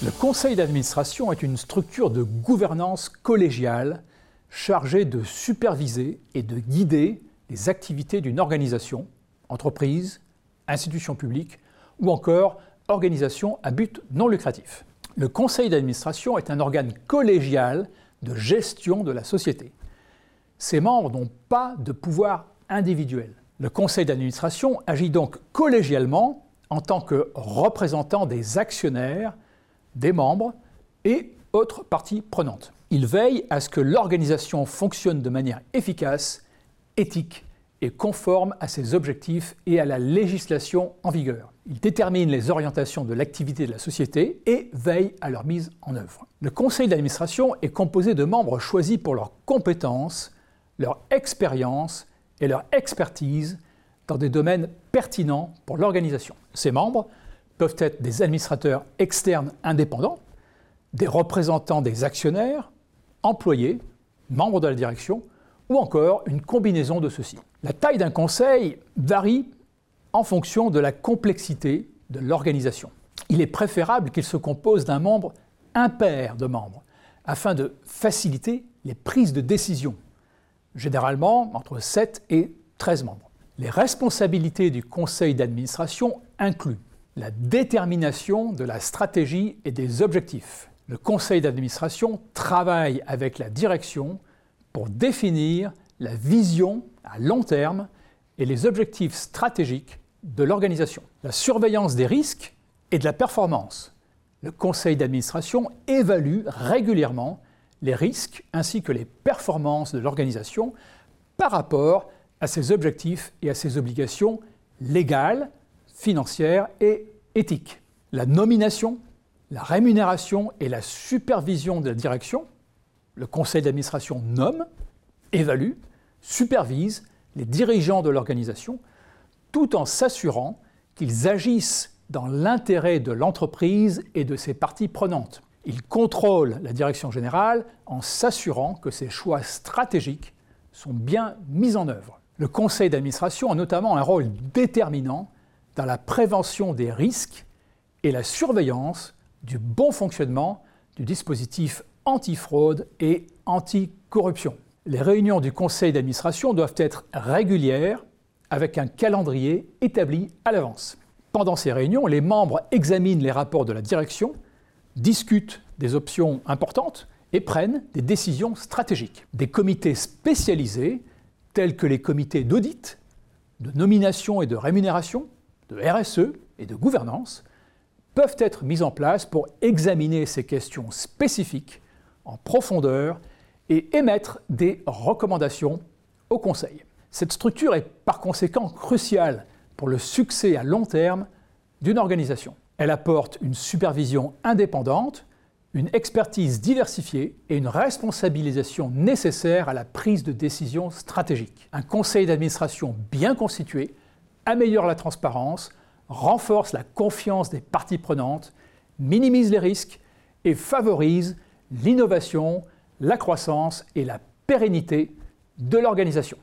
Le conseil d'administration est une structure de gouvernance collégiale chargée de superviser et de guider les activités d'une organisation, entreprise, institution publique ou encore organisation à but non lucratif. Le conseil d'administration est un organe collégial de gestion de la société. Ses membres n'ont pas de pouvoir individuel. Le conseil d'administration agit donc collégialement en tant que représentant des actionnaires, des membres et autres parties prenantes. Il veille à ce que l'organisation fonctionne de manière efficace, éthique et conforme à ses objectifs et à la législation en vigueur. Il détermine les orientations de l'activité de la société et veille à leur mise en œuvre. Le conseil d'administration est composé de membres choisis pour leurs compétences, leur expérience et leur expertise dans des domaines pertinents pour l'organisation. Ces membres peuvent être des administrateurs externes indépendants, des représentants des actionnaires, employés, membres de la direction, ou encore une combinaison de ceux-ci. La taille d'un conseil varie en fonction de la complexité de l'organisation. Il est préférable qu'il se compose d'un membre impair de membres, afin de faciliter les prises de décision, généralement entre 7 et 13 membres. Les responsabilités du conseil d'administration incluent la détermination de la stratégie et des objectifs. Le conseil d'administration travaille avec la direction pour définir la vision à long terme et les objectifs stratégiques de l'organisation. La surveillance des risques et de la performance. Le conseil d'administration évalue régulièrement les risques ainsi que les performances de l'organisation par rapport à ses objectifs et à ses obligations légales, financières et éthiques. La nomination, la rémunération et la supervision de la direction, le conseil d'administration nomme, évalue, supervise les dirigeants de l'organisation tout en s'assurant qu'ils agissent dans l'intérêt de l'entreprise et de ses parties prenantes. Il contrôle la direction générale en s'assurant que ses choix stratégiques sont bien mis en œuvre. Le conseil d'administration a notamment un rôle déterminant dans la prévention des risques et la surveillance du bon fonctionnement du dispositif antifraude et anticorruption. Les réunions du conseil d'administration doivent être régulières avec un calendrier établi à l'avance. Pendant ces réunions, les membres examinent les rapports de la direction, discutent des options importantes et prennent des décisions stratégiques. Des comités spécialisés, tels que les comités d'audit, de nomination et de rémunération, de RSE et de gouvernance, peuvent être mis en place pour examiner ces questions spécifiques en profondeur et émettre des recommandations au Conseil. Cette structure est par conséquent cruciale pour le succès à long terme d'une organisation. Elle apporte une supervision indépendante, une expertise diversifiée et une responsabilisation nécessaire à la prise de décision stratégique. Un conseil d'administration bien constitué améliore la transparence, renforce la confiance des parties prenantes, minimise les risques et favorise l'innovation, la croissance et la pérennité de l'organisation.